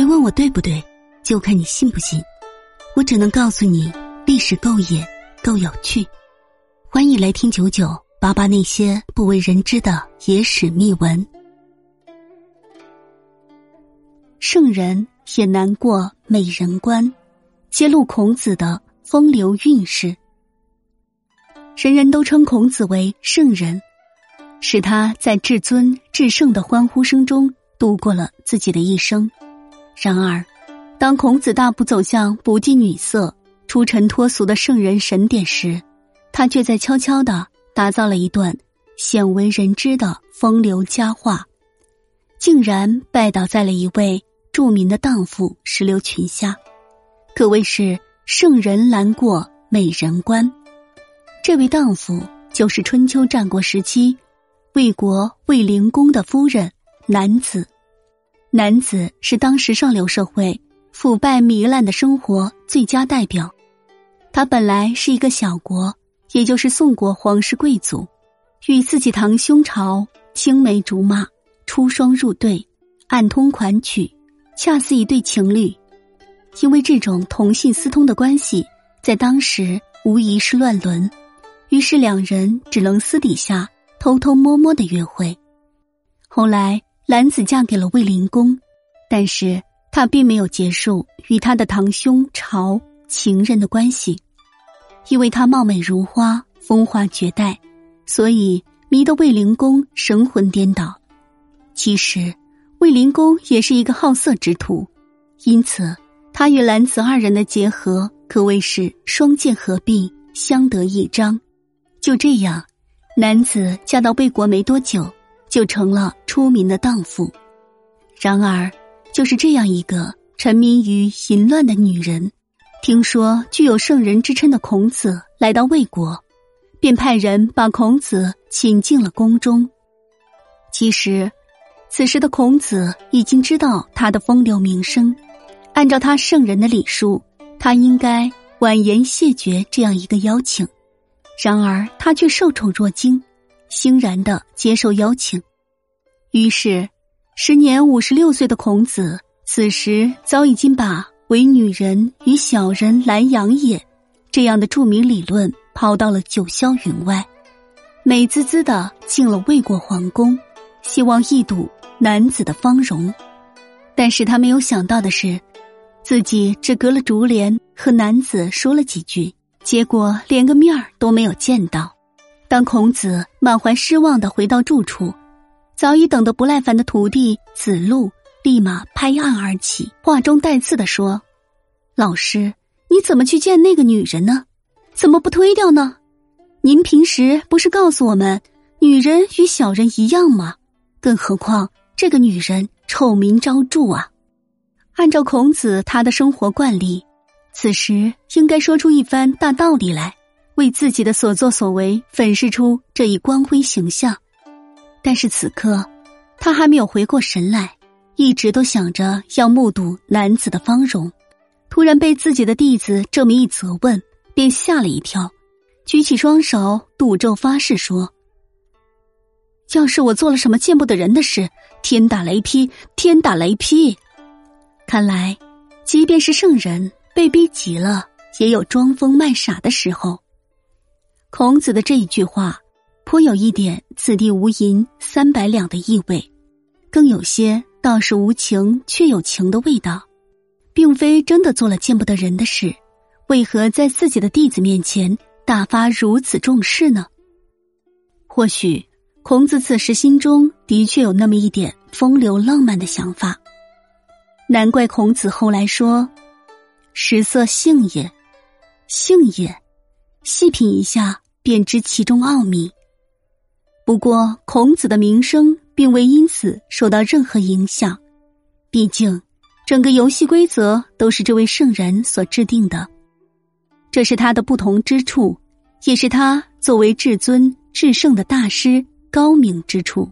别问我对不对，就看你信不信。我只能告诉你，历史够野，够有趣。欢迎来听九九八八那些不为人知的野史秘闻。圣人也难过美人关，揭露孔子的风流韵事。人人都称孔子为圣人，使他在至尊至圣的欢呼声中度过了自己的一生。然而，当孔子大步走向不近女色、出尘脱俗的圣人神典时，他却在悄悄的打造了一段鲜为人知的风流佳话，竟然拜倒在了一位著名的荡妇石榴裙下，可谓是圣人难过美人关。这位荡妇就是春秋战国时期魏国魏灵公的夫人南子。男子是当时上流社会腐败糜烂的生活最佳代表。他本来是一个小国，也就是宋国皇室贵族，与自己堂兄朝青梅竹马，出双入对，暗通款曲，恰似一对情侣。因为这种同性私通的关系，在当时无疑是乱伦，于是两人只能私底下偷偷摸摸的约会。后来。兰子嫁给了卫灵公，但是她并没有结束与他的堂兄朝情人的关系，因为她貌美如花，风华绝代，所以迷得卫灵公神魂颠倒。其实卫灵公也是一个好色之徒，因此他与兰子二人的结合可谓是双剑合璧，相得益彰。就这样，男子嫁到魏国没多久。就成了出名的荡妇。然而，就是这样一个沉迷于淫乱的女人，听说具有圣人之称的孔子来到魏国，便派人把孔子请进了宫中。其实，此时的孔子已经知道他的风流名声，按照他圣人的礼数，他应该婉言谢绝这样一个邀请。然而，他却受宠若惊。欣然的接受邀请，于是，时年五十六岁的孔子，此时早已经把“唯女人与小人难养也”这样的著名理论抛到了九霄云外，美滋滋的进了魏国皇宫，希望一睹男子的芳容。但是他没有想到的是，自己只隔了竹帘和男子说了几句，结果连个面儿都没有见到。当孔子满怀失望的回到住处，早已等得不耐烦的徒弟子路立马拍案而起，话中带刺的说：“老师，你怎么去见那个女人呢？怎么不推掉呢？您平时不是告诉我们，女人与小人一样吗？更何况这个女人臭名昭著啊！按照孔子他的生活惯例，此时应该说出一番大道理来。”为自己的所作所为粉饰出这一光辉形象，但是此刻他还没有回过神来，一直都想着要目睹男子的芳容，突然被自己的弟子这么一责问，便吓了一跳，举起双手赌咒发誓说：“要是我做了什么见不得人的事，天打雷劈！天打雷劈！”看来，即便是圣人被逼急了，也有装疯卖傻的时候。孔子的这一句话，颇有一点“此地无银三百两”的意味，更有些“道是无情却有情”的味道，并非真的做了见不得人的事，为何在自己的弟子面前大发如此重视呢？或许孔子此时心中的确有那么一点风流浪漫的想法，难怪孔子后来说：“食色性也，性也。”细品一下，便知其中奥秘。不过，孔子的名声并未因此受到任何影响，毕竟整个游戏规则都是这位圣人所制定的，这是他的不同之处，也是他作为至尊至圣的大师高明之处。